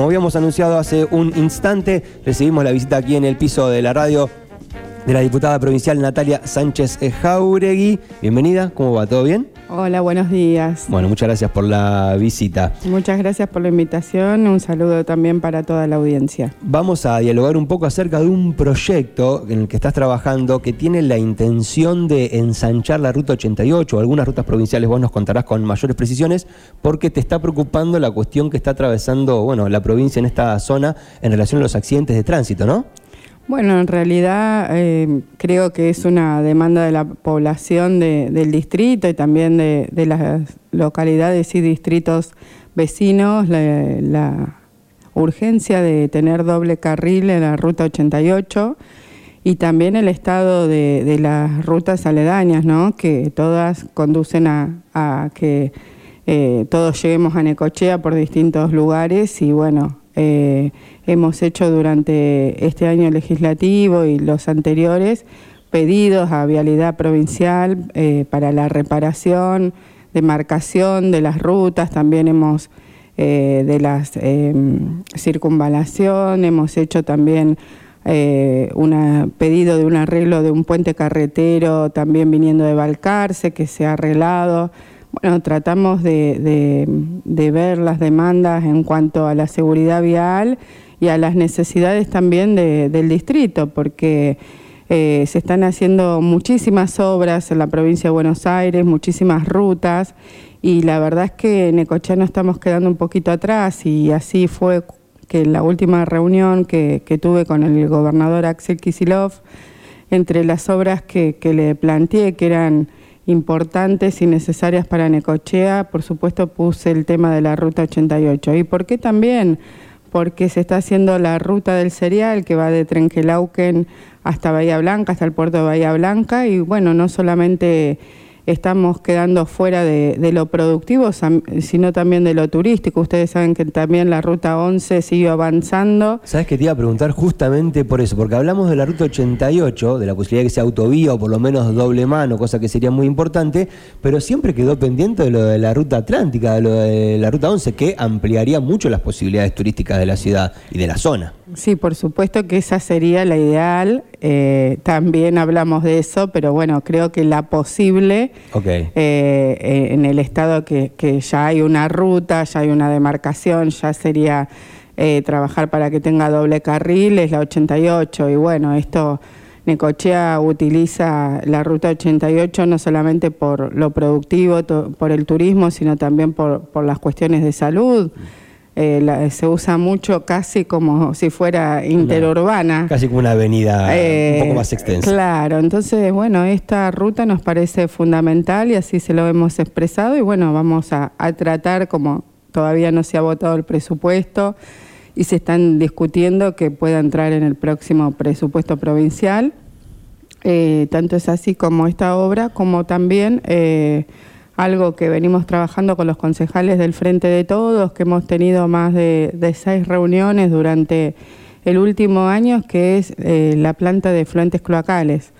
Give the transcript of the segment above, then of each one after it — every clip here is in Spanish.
Como habíamos anunciado hace un instante, recibimos la visita aquí en el piso de la radio de la diputada provincial Natalia Sánchez Jauregui. Bienvenida, ¿cómo va? ¿Todo bien? Hola, buenos días. Bueno, muchas gracias por la visita. Muchas gracias por la invitación. Un saludo también para toda la audiencia. Vamos a dialogar un poco acerca de un proyecto en el que estás trabajando que tiene la intención de ensanchar la ruta 88 o algunas rutas provinciales. Vos nos contarás con mayores precisiones porque te está preocupando la cuestión que está atravesando bueno, la provincia en esta zona en relación a los accidentes de tránsito, ¿no? Bueno, en realidad eh, creo que es una demanda de la población del distrito y también de, las localidades y distritos vecinos la, urgencia de tener doble carril en la ruta 88 y también el estado de, las rutas aledañas, ¿no? que todas conducen a, que eh, todos lleguemos a Necochea por distintos lugares y bueno, eh, hemos hecho durante este año legislativo y los anteriores pedidos a Vialidad Provincial eh, para la reparación, demarcación de las rutas, también hemos eh, de la circunvalación, hemos hecho también un pedido de un arreglo de un puente carretero también viniendo de Balcarce que se ha arreglado. Bueno, tratamos de, ver las demandas en cuanto a la seguridad vial y a las necesidades también del distrito, porque eh, se están haciendo muchísimas obras en la provincia de Buenos Aires, muchísimas rutas, y la verdad es que en Necochea nos estamos quedando un poquito atrás, y así fue que en la última reunión que, tuve con el gobernador Axel Kisilov, entre las obras que le planteé, que eran importantes y necesarias para Necochea, por supuesto puse el tema de la Ruta 88. ¿Y por qué también? Porque se está haciendo la ruta del cereal que va de Trenquelauquen hasta Bahía Blanca, hasta el puerto de Bahía Blanca, y bueno, no solamente estamos quedando fuera de, lo productivo, sino también de lo turístico. Ustedes saben que también la ruta 11 sigue avanzando. ¿Sabes que te iba a preguntar justamente por eso? Porque hablamos de la ruta 88, de la posibilidad de que sea autovía o por lo menos doble mano, cosa que sería muy importante, pero siempre quedó pendiente de lo de la ruta atlántica, de lo de la ruta 11, que ampliaría mucho las posibilidades turísticas de la ciudad y de la zona. Sí, por supuesto que esa sería la ideal. Eh, también hablamos de eso, pero bueno, creo que la posible eh, eh, en el estado que, ya hay una ruta, ya hay una demarcación, ya sería trabajar para que tenga doble carril, es la 88. Y bueno, esto, Necochea utiliza la ruta 88 no solamente por lo productivo, por el turismo, sino también por, por las cuestiones de salud. Eh, se usa mucho casi como si fuera interurbana. Casi como una avenida un eh, poco más extensa. Claro, entonces, bueno, esta ruta nos parece fundamental y así se lo hemos expresado y bueno, vamos a, tratar, como todavía no se ha votado el presupuesto y se están discutiendo que pueda entrar en el próximo presupuesto provincial. Eh, tanto es así como esta obra, como también algo que venimos trabajando con los concejales del Frente de Todos, que hemos tenido más de, seis reuniones durante el último año, que es eh, la planta de fluentes cloacales.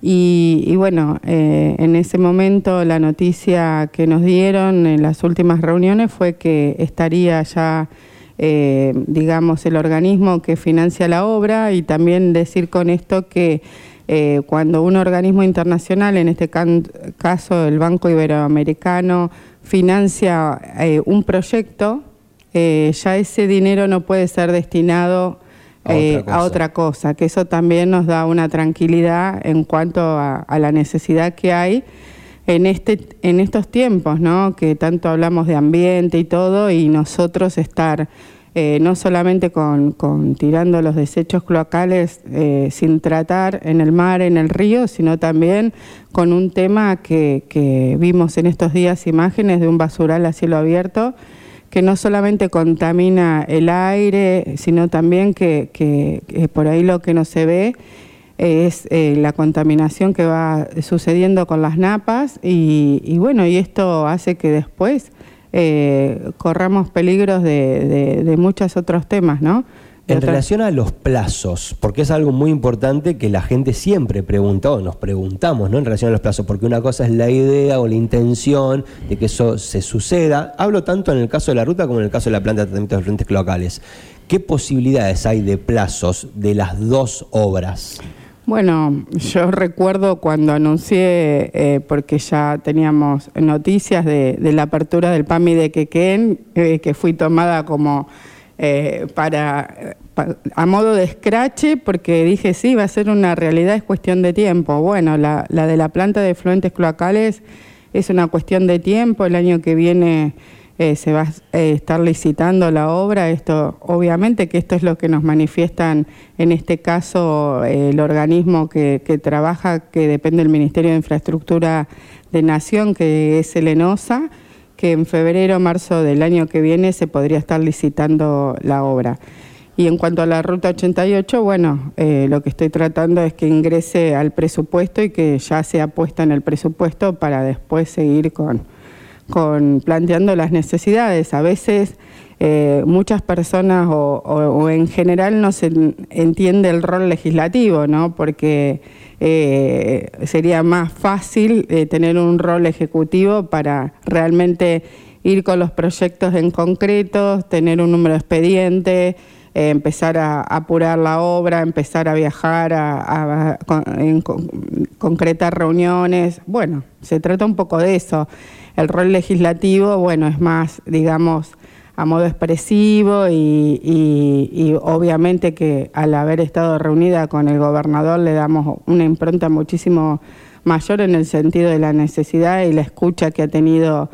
Y, bueno, eh, en ese momento la noticia que nos dieron en las últimas reuniones fue que estaría ya, eh, digamos, el organismo que financia la obra y también decir con esto que eh, cuando un organismo internacional, en este caso el Banco Iberoamericano, financia eh, un proyecto, eh, ya ese dinero no puede ser destinado a otra, cosa, que eso también nos da una tranquilidad en cuanto a, la necesidad que hay en, este, en estos tiempos, ¿no? que tanto hablamos de ambiente y todo, y nosotros estar eh, no solamente con, tirando los desechos cloacales eh, sin tratar en el mar, en el río, sino también con un tema que, vimos en estos días imágenes de un basural a cielo abierto que no solamente contamina el aire, sino también que, por ahí lo que no se ve es eh, la contaminación que va sucediendo con las napas y, y bueno, y esto hace que después eh, corramos peligros de, muchos otros temas, ¿no? En relación a los plazos, porque es algo muy importante que la gente siempre pregunta, o nos preguntamos, ¿no? En relación a los plazos, porque una cosa es la idea o la intención de que eso se suceda. Hablo tanto en el caso de la ruta como en el caso de la planta de tratamiento de frentes locales. ¿Qué posibilidades hay de plazos de las dos obras? Bueno, yo recuerdo cuando anuncié, eh, porque ya teníamos noticias de, la apertura del PAMI de Quequén, eh, que fui tomada como eh, para, a modo de escrache, porque dije, sí, va a ser una realidad, es cuestión de tiempo. Bueno, la, la de la planta de fluentes cloacales es una cuestión de tiempo, el año que viene eh, se va a eh, estar licitando la obra. Esto, obviamente que esto es lo que nos manifiestan en este caso el organismo que, trabaja, que depende del Ministerio de Infraestructura de Nación, que es el ENOSA, que en febrero marzo del año que viene se podría estar licitando la obra. Y en cuanto a la Ruta 88, bueno, eh, lo que estoy tratando es que ingrese al presupuesto y que ya sea puesta en el presupuesto para después seguir con, con planteando las necesidades. A veces eh, muchas personas o, en general no se entiende el rol legislativo, ¿no? Porque eh, sería más fácil eh, tener un rol ejecutivo para realmente ir con los proyectos en concreto, tener un número de expedientes, empezar a, apurar la obra, empezar a viajar, a, concretar reuniones. Bueno, se trata un poco de eso. El rol legislativo, bueno, es más, digamos, a modo expresivo y, obviamente que al haber estado reunida con el gobernador le damos una impronta muchísimo mayor en el sentido de la necesidad y la escucha que ha tenido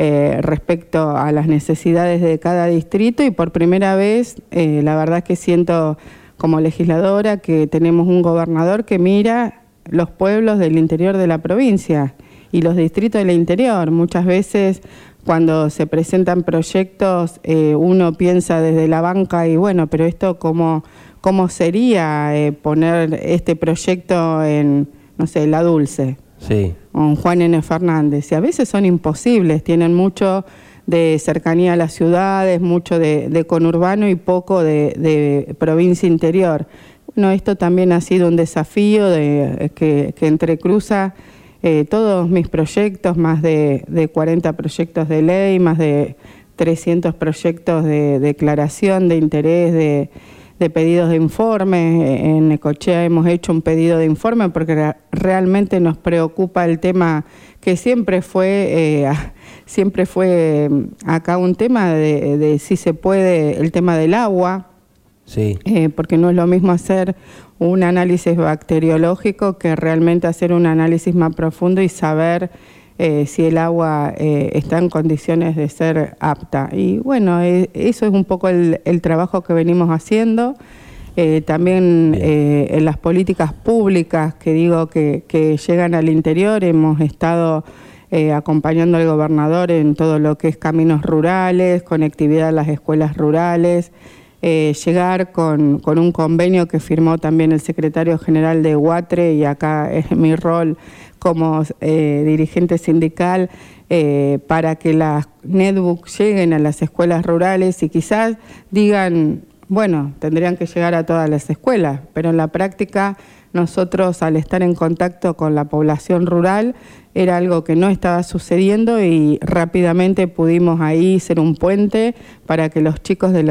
eh, respecto a las necesidades de cada distrito y por primera vez eh, la verdad que siento como legisladora que tenemos un gobernador que mira los pueblos del interior de la provincia y los distritos del interior. Muchas veces cuando se presentan proyectos eh, uno piensa desde la banca y bueno, pero esto cómo, cómo sería eh, poner este proyecto en, no sé, La Dulce. Sí. Con Juan N. Fernández. Y a veces son imposibles, tienen mucho de cercanía a las ciudades, mucho de, conurbano y poco de, de, provincia interior. Bueno, esto también ha sido un desafío de, que, que entrecruza eh, todos mis proyectos, más de, 40 proyectos de ley, más de 300 proyectos de declaración de interés, de, pedidos de informe. En Ecochea hemos hecho un pedido de informe porque realmente nos preocupa el tema que siempre fue, eh, siempre fue mm, acá un tema de, si se puede, el tema del agua. Sí. Eh, porque no es lo mismo hacer un análisis bacteriológico que realmente hacer un análisis más profundo y saber eh, si el agua eh, está en condiciones de ser apta. Y bueno, eh, eso es un poco el, trabajo que venimos haciendo. también en las políticas públicas que digo que, que llegan al interior, hemos estado acompañando al gobernador en todo lo que es caminos rurales, conectividad a las escuelas rurales. Eh, llegar con, un convenio que firmó también el secretario general de UATRE y acá es mi rol como eh, dirigente sindical eh, para que las netbooks lleguen a las escuelas rurales y quizás digan, bueno, tendrían que llegar a todas las escuelas, pero en la práctica nosotros al estar en contacto con la población rural era algo que no estaba sucediendo y rápidamente pudimos ahí ser un puente para que los chicos de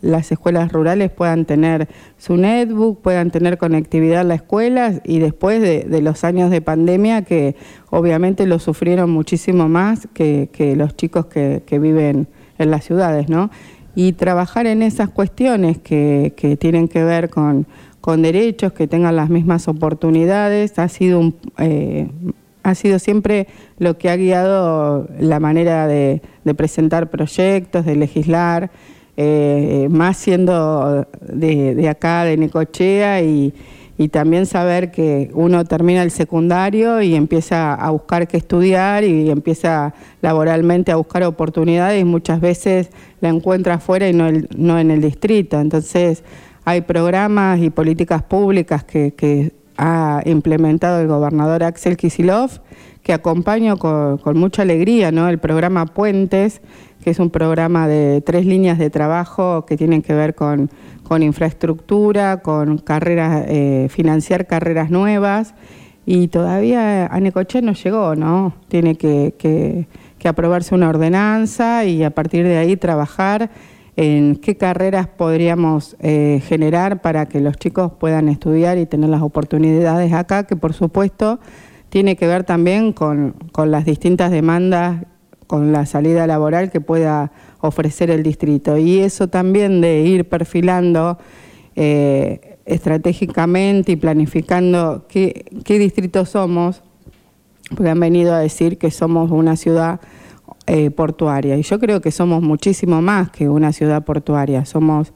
las escuelas rurales puedan tener su netbook, puedan tener conectividad a la escuela y después de, los años de pandemia que obviamente lo sufrieron muchísimo más que, los chicos que, viven en las ciudades, ¿no? Y trabajar en esas cuestiones que, tienen que ver con, derechos, que tengan las mismas oportunidades, ha sido un, eh, ha sido siempre lo que ha guiado la manera de, presentar proyectos, de legislar, eh, más siendo de, acá, de Necochea, y, también saber que uno termina el secundario y empieza a buscar qué estudiar y empieza laboralmente a buscar oportunidades y muchas veces la encuentra afuera y no, no en el distrito. Entonces hay programas y políticas públicas que, que ha implementado el gobernador Axel Kisilov, que acompaño con, mucha alegría, ¿no? El programa Puentes, que es un programa de tres líneas de trabajo que tienen que ver con, infraestructura, con carreras, eh, financiar carreras nuevas, y todavía a Necochea no llegó, ¿no? Tiene que, que, que aprobarse una ordenanza y a partir de ahí trabajar en qué carreras podríamos eh, generar para que los chicos puedan estudiar y tener las oportunidades acá, que por supuesto tiene que ver también con, las distintas demandas, con la salida laboral que pueda ofrecer el distrito. Y eso también de ir perfilando eh, estratégicamente y planificando qué, distrito somos, porque han venido a decir que somos una ciudad eh, portuaria. Y yo creo que somos muchísimo más que una ciudad portuaria. Somos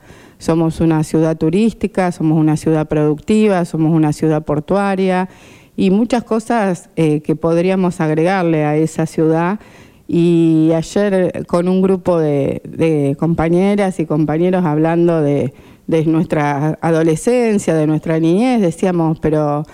una ciudad turística, somos una ciudad productiva, somos una ciudad portuaria y muchas cosas eh, que podríamos agregarle a esa ciudad. Y ayer con un grupo de, compañeras y compañeros hablando de, de nuestra adolescencia, de nuestra niñez, decíamos, pero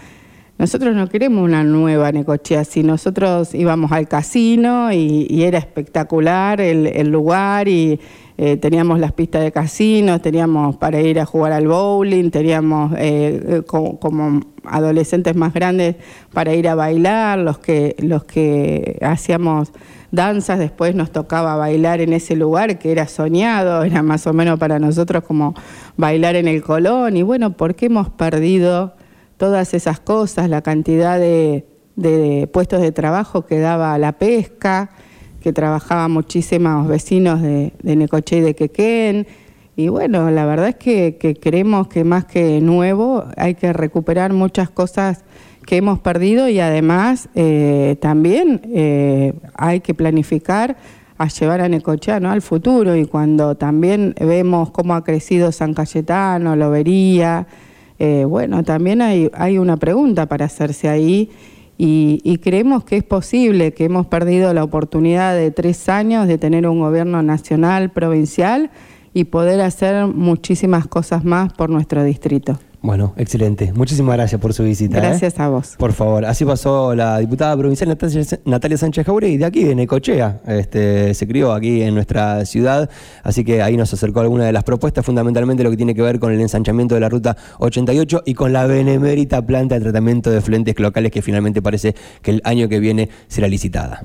nosotros no queremos una nueva Necochea, si nosotros íbamos al casino y, era espectacular el, lugar y eh, teníamos las pistas de casino, teníamos para ir a jugar al bowling, teníamos eh, eh, como, adolescentes más grandes para ir a bailar, los que, los que hacíamos danzas, después nos tocaba bailar en ese lugar que era soñado, era más o menos para nosotros como bailar en el Colón y bueno, ¿por qué hemos perdido? todas esas cosas, la cantidad de, puestos de trabajo que daba la pesca, que trabajaban muchísimos vecinos de, de Necoche y de Quequén. Y bueno, la verdad es que, creemos que más que nuevo hay que recuperar muchas cosas que hemos perdido y además eh, también eh, hay que planificar a llevar a Necochea al futuro. Y cuando también vemos cómo ha crecido San Cayetano, Lobería, eh, bueno, también hay, hay una pregunta para hacerse ahí y, creemos que es posible, que hemos perdido la oportunidad de tres años de tener un gobierno nacional, provincial y poder hacer muchísimas cosas más por nuestro distrito. Bueno, excelente. Muchísimas gracias por su visita. ¿eh? Gracias a vos. Por favor, así pasó la diputada provincial Natalia, Sánchez y de aquí de Necochea. Este, se crió aquí en nuestra ciudad, así que ahí nos acercó alguna de las propuestas, fundamentalmente lo que tiene que ver con el ensanchamiento de la ruta 88 y con la benemérita planta de tratamiento de flentes locales que finalmente parece que el año que viene será licitada.